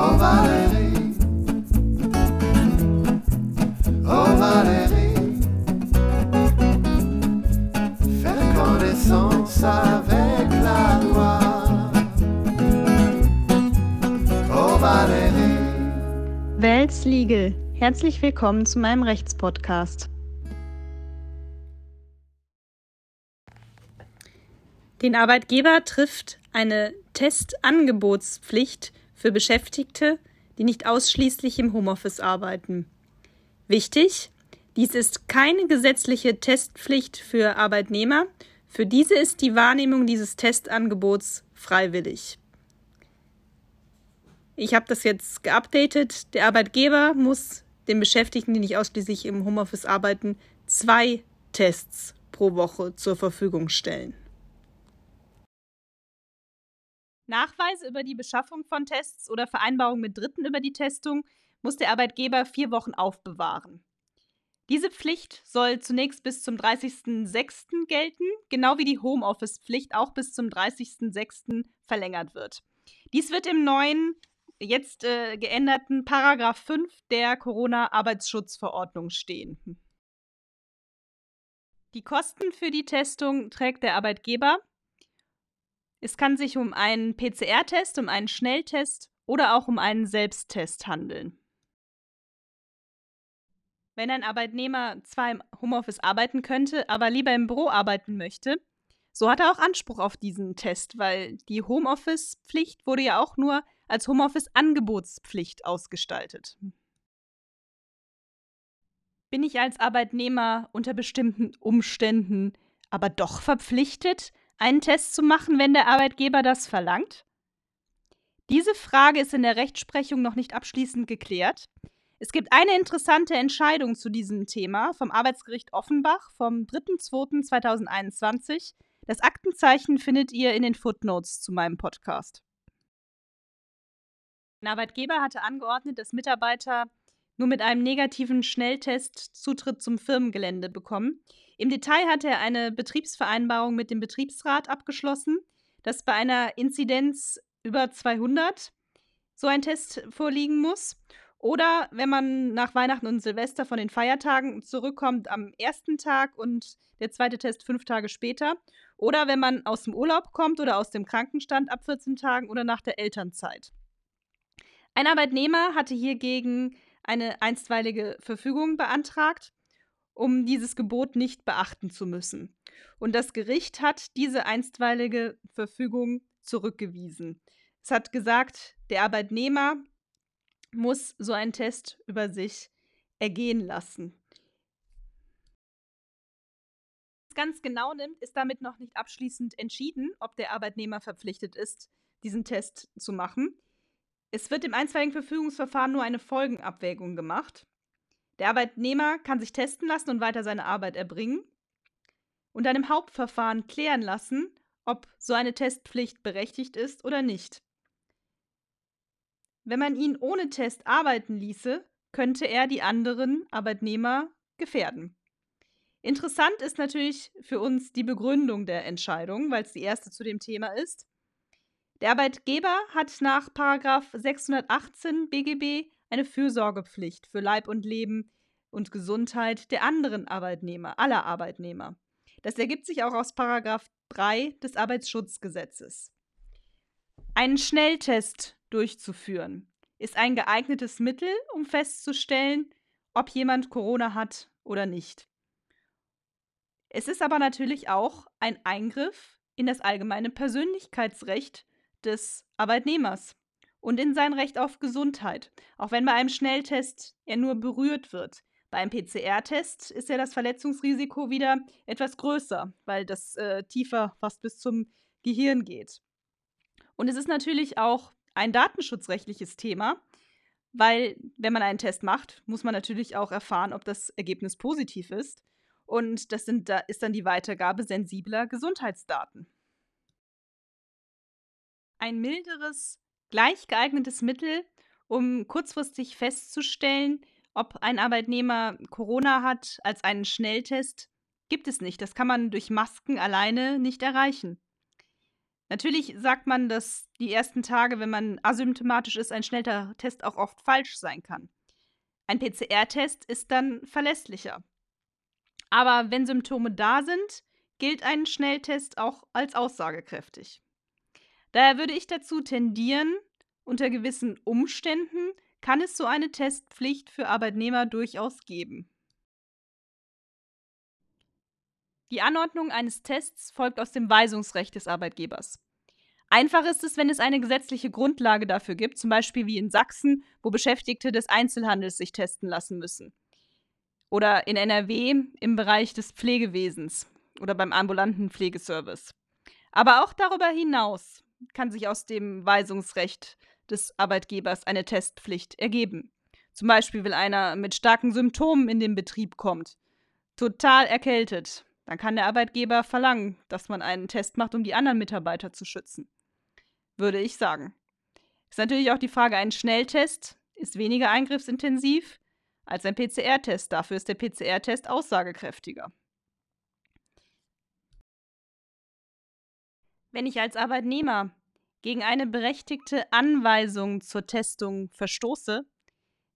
Oh Valérie, oh Valérie, faire connaissance avec la loi. Oh Valérie. Welts Legal. Herzlich willkommen zu meinem Rechtspodcast. Den Arbeitgeber trifft eine Testangebotspflicht für Beschäftigte, die nicht ausschließlich im Homeoffice arbeiten. Wichtig, dies ist keine gesetzliche Testpflicht für Arbeitnehmer. Für diese ist die Wahrnehmung dieses Testangebots freiwillig. Ich habe das jetzt geupdatet. Der Arbeitgeber muss den Beschäftigten, die nicht ausschließlich im Homeoffice arbeiten, zwei Tests pro Woche zur Verfügung stellen. Nachweise über die Beschaffung von Tests oder Vereinbarungen mit Dritten über die Testung muss der Arbeitgeber vier Wochen aufbewahren. Diese Pflicht soll zunächst bis zum 30.06. gelten, genau wie die Homeoffice-Pflicht auch bis zum 30.06. verlängert wird. Dies wird im neuen, jetzt äh, geänderten Paragraph 5 der Corona-Arbeitsschutzverordnung stehen. Die Kosten für die Testung trägt der Arbeitgeber es kann sich um einen PCR-Test, um einen Schnelltest oder auch um einen Selbsttest handeln. Wenn ein Arbeitnehmer zwar im Homeoffice arbeiten könnte, aber lieber im Büro arbeiten möchte, so hat er auch Anspruch auf diesen Test, weil die Homeoffice-Pflicht wurde ja auch nur als Homeoffice-Angebotspflicht ausgestaltet. Bin ich als Arbeitnehmer unter bestimmten Umständen aber doch verpflichtet, einen Test zu machen, wenn der Arbeitgeber das verlangt? Diese Frage ist in der Rechtsprechung noch nicht abschließend geklärt. Es gibt eine interessante Entscheidung zu diesem Thema vom Arbeitsgericht Offenbach vom 3.2.2021. Das Aktenzeichen findet ihr in den Footnotes zu meinem Podcast. Ein Arbeitgeber hatte angeordnet, dass Mitarbeiter nur mit einem negativen Schnelltest Zutritt zum Firmengelände bekommen. Im Detail hat er eine Betriebsvereinbarung mit dem Betriebsrat abgeschlossen, dass bei einer Inzidenz über 200 so ein Test vorliegen muss. Oder wenn man nach Weihnachten und Silvester von den Feiertagen zurückkommt am ersten Tag und der zweite Test fünf Tage später. Oder wenn man aus dem Urlaub kommt oder aus dem Krankenstand ab 14 Tagen oder nach der Elternzeit. Ein Arbeitnehmer hatte hiergegen eine einstweilige Verfügung beantragt um dieses Gebot nicht beachten zu müssen. Und das Gericht hat diese einstweilige Verfügung zurückgewiesen. Es hat gesagt, der Arbeitnehmer muss so einen Test über sich ergehen lassen. Ganz genau nimmt, ist damit noch nicht abschließend entschieden, ob der Arbeitnehmer verpflichtet ist, diesen Test zu machen. Es wird im einstweiligen Verfügungsverfahren nur eine Folgenabwägung gemacht. Der Arbeitnehmer kann sich testen lassen und weiter seine Arbeit erbringen und dann im Hauptverfahren klären lassen, ob so eine Testpflicht berechtigt ist oder nicht. Wenn man ihn ohne Test arbeiten ließe, könnte er die anderen Arbeitnehmer gefährden. Interessant ist natürlich für uns die Begründung der Entscheidung, weil es die erste zu dem Thema ist. Der Arbeitgeber hat nach 618 BGB eine Fürsorgepflicht für Leib und Leben und Gesundheit der anderen Arbeitnehmer, aller Arbeitnehmer. Das ergibt sich auch aus Paragraph 3 des Arbeitsschutzgesetzes. Einen Schnelltest durchzuführen ist ein geeignetes Mittel, um festzustellen, ob jemand Corona hat oder nicht. Es ist aber natürlich auch ein Eingriff in das allgemeine Persönlichkeitsrecht des Arbeitnehmers und in sein Recht auf Gesundheit, auch wenn bei einem Schnelltest er nur berührt wird. Beim PCR-Test ist ja das Verletzungsrisiko wieder etwas größer, weil das äh, tiefer fast bis zum Gehirn geht. Und es ist natürlich auch ein datenschutzrechtliches Thema, weil wenn man einen Test macht, muss man natürlich auch erfahren, ob das Ergebnis positiv ist. Und das sind, da ist dann die Weitergabe sensibler Gesundheitsdaten. Ein milderes gleich geeignetes Mittel, um kurzfristig festzustellen, ob ein Arbeitnehmer Corona hat, als einen Schnelltest, gibt es nicht. Das kann man durch Masken alleine nicht erreichen. Natürlich sagt man, dass die ersten Tage, wenn man asymptomatisch ist, ein schneller Test auch oft falsch sein kann. Ein PCR-Test ist dann verlässlicher. Aber wenn Symptome da sind, gilt ein Schnelltest auch als aussagekräftig. Daher würde ich dazu tendieren, unter gewissen Umständen kann es so eine Testpflicht für Arbeitnehmer durchaus geben. Die Anordnung eines Tests folgt aus dem Weisungsrecht des Arbeitgebers. Einfach ist es, wenn es eine gesetzliche Grundlage dafür gibt, zum Beispiel wie in Sachsen, wo Beschäftigte des Einzelhandels sich testen lassen müssen. Oder in NRW im Bereich des Pflegewesens oder beim ambulanten Pflegeservice. Aber auch darüber hinaus kann sich aus dem Weisungsrecht des Arbeitgebers eine Testpflicht ergeben. Zum Beispiel, wenn einer mit starken Symptomen in den Betrieb kommt, total erkältet, dann kann der Arbeitgeber verlangen, dass man einen Test macht, um die anderen Mitarbeiter zu schützen. Würde ich sagen. Ist natürlich auch die Frage, ein Schnelltest ist weniger eingriffsintensiv als ein PCR-Test. Dafür ist der PCR-Test aussagekräftiger. Wenn ich als Arbeitnehmer gegen eine berechtigte Anweisung zur Testung verstoße,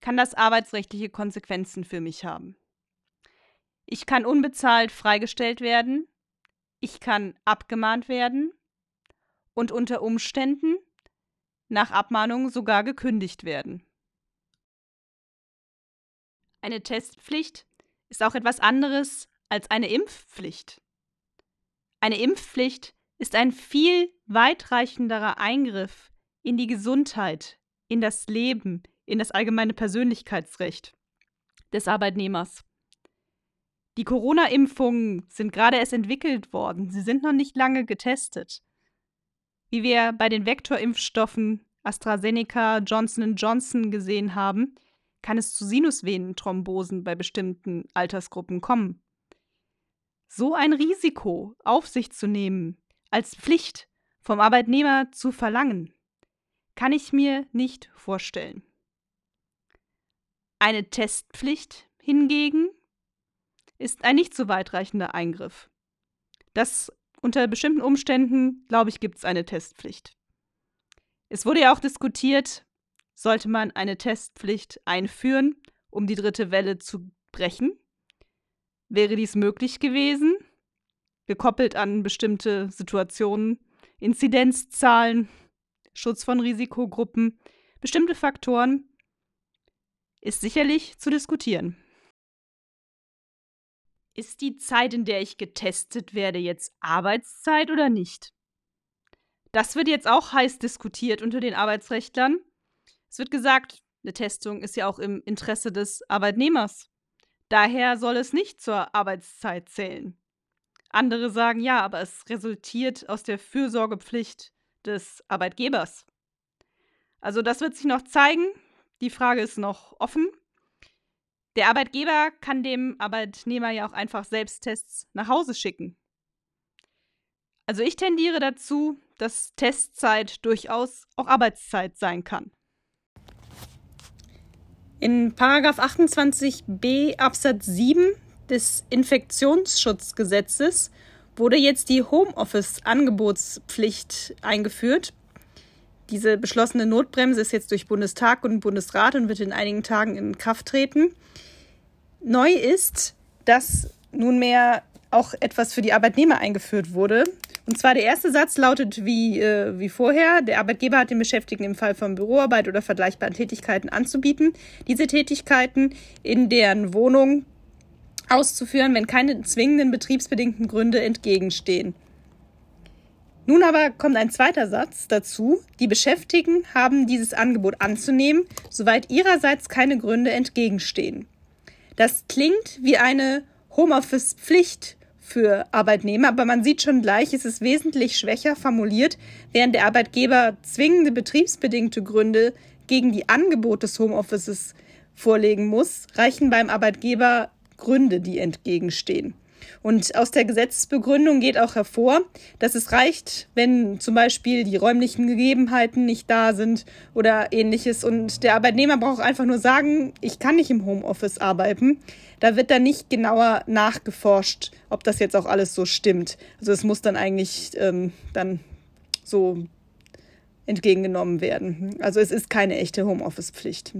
kann das arbeitsrechtliche Konsequenzen für mich haben. Ich kann unbezahlt freigestellt werden, ich kann abgemahnt werden und unter Umständen nach Abmahnung sogar gekündigt werden. Eine Testpflicht ist auch etwas anderes als eine Impfpflicht. Eine Impfpflicht ist ein viel weitreichenderer Eingriff in die Gesundheit, in das Leben, in das allgemeine Persönlichkeitsrecht des Arbeitnehmers. Die Corona-Impfungen sind gerade erst entwickelt worden, sie sind noch nicht lange getestet. Wie wir bei den Vektorimpfstoffen AstraZeneca, Johnson Johnson gesehen haben, kann es zu Sinusvenenthrombosen bei bestimmten Altersgruppen kommen. So ein Risiko auf sich zu nehmen, als Pflicht vom Arbeitnehmer zu verlangen, kann ich mir nicht vorstellen. Eine Testpflicht hingegen ist ein nicht so weitreichender Eingriff. Das unter bestimmten Umständen, glaube ich, gibt es eine Testpflicht. Es wurde ja auch diskutiert, sollte man eine Testpflicht einführen, um die dritte Welle zu brechen? Wäre dies möglich gewesen? Gekoppelt an bestimmte Situationen, Inzidenzzahlen, Schutz von Risikogruppen, bestimmte Faktoren, ist sicherlich zu diskutieren. Ist die Zeit, in der ich getestet werde, jetzt Arbeitszeit oder nicht? Das wird jetzt auch heiß diskutiert unter den Arbeitsrechtlern. Es wird gesagt, eine Testung ist ja auch im Interesse des Arbeitnehmers. Daher soll es nicht zur Arbeitszeit zählen. Andere sagen ja, aber es resultiert aus der Fürsorgepflicht des Arbeitgebers. Also das wird sich noch zeigen. Die Frage ist noch offen. Der Arbeitgeber kann dem Arbeitnehmer ja auch einfach Selbsttests nach Hause schicken. Also ich tendiere dazu, dass Testzeit durchaus auch Arbeitszeit sein kann. In 28b Absatz 7 des Infektionsschutzgesetzes wurde jetzt die Homeoffice-Angebotspflicht eingeführt. Diese beschlossene Notbremse ist jetzt durch Bundestag und Bundesrat und wird in einigen Tagen in Kraft treten. Neu ist, dass nunmehr auch etwas für die Arbeitnehmer eingeführt wurde. Und zwar der erste Satz lautet wie, äh, wie vorher, der Arbeitgeber hat den Beschäftigten im Fall von Büroarbeit oder vergleichbaren Tätigkeiten anzubieten, diese Tätigkeiten in deren Wohnung auszuführen, wenn keine zwingenden betriebsbedingten Gründe entgegenstehen. Nun aber kommt ein zweiter Satz dazu. Die Beschäftigten haben dieses Angebot anzunehmen, soweit ihrerseits keine Gründe entgegenstehen. Das klingt wie eine Homeoffice-Pflicht für Arbeitnehmer, aber man sieht schon gleich, es ist wesentlich schwächer formuliert, während der Arbeitgeber zwingende betriebsbedingte Gründe gegen die Angebot des Homeoffices vorlegen muss, reichen beim Arbeitgeber Gründe, die entgegenstehen. Und aus der Gesetzesbegründung geht auch hervor, dass es reicht, wenn zum Beispiel die räumlichen Gegebenheiten nicht da sind oder ähnliches. Und der Arbeitnehmer braucht einfach nur sagen, ich kann nicht im Homeoffice arbeiten. Da wird dann nicht genauer nachgeforscht, ob das jetzt auch alles so stimmt. Also es muss dann eigentlich ähm, dann so entgegengenommen werden. Also es ist keine echte Homeoffice-Pflicht.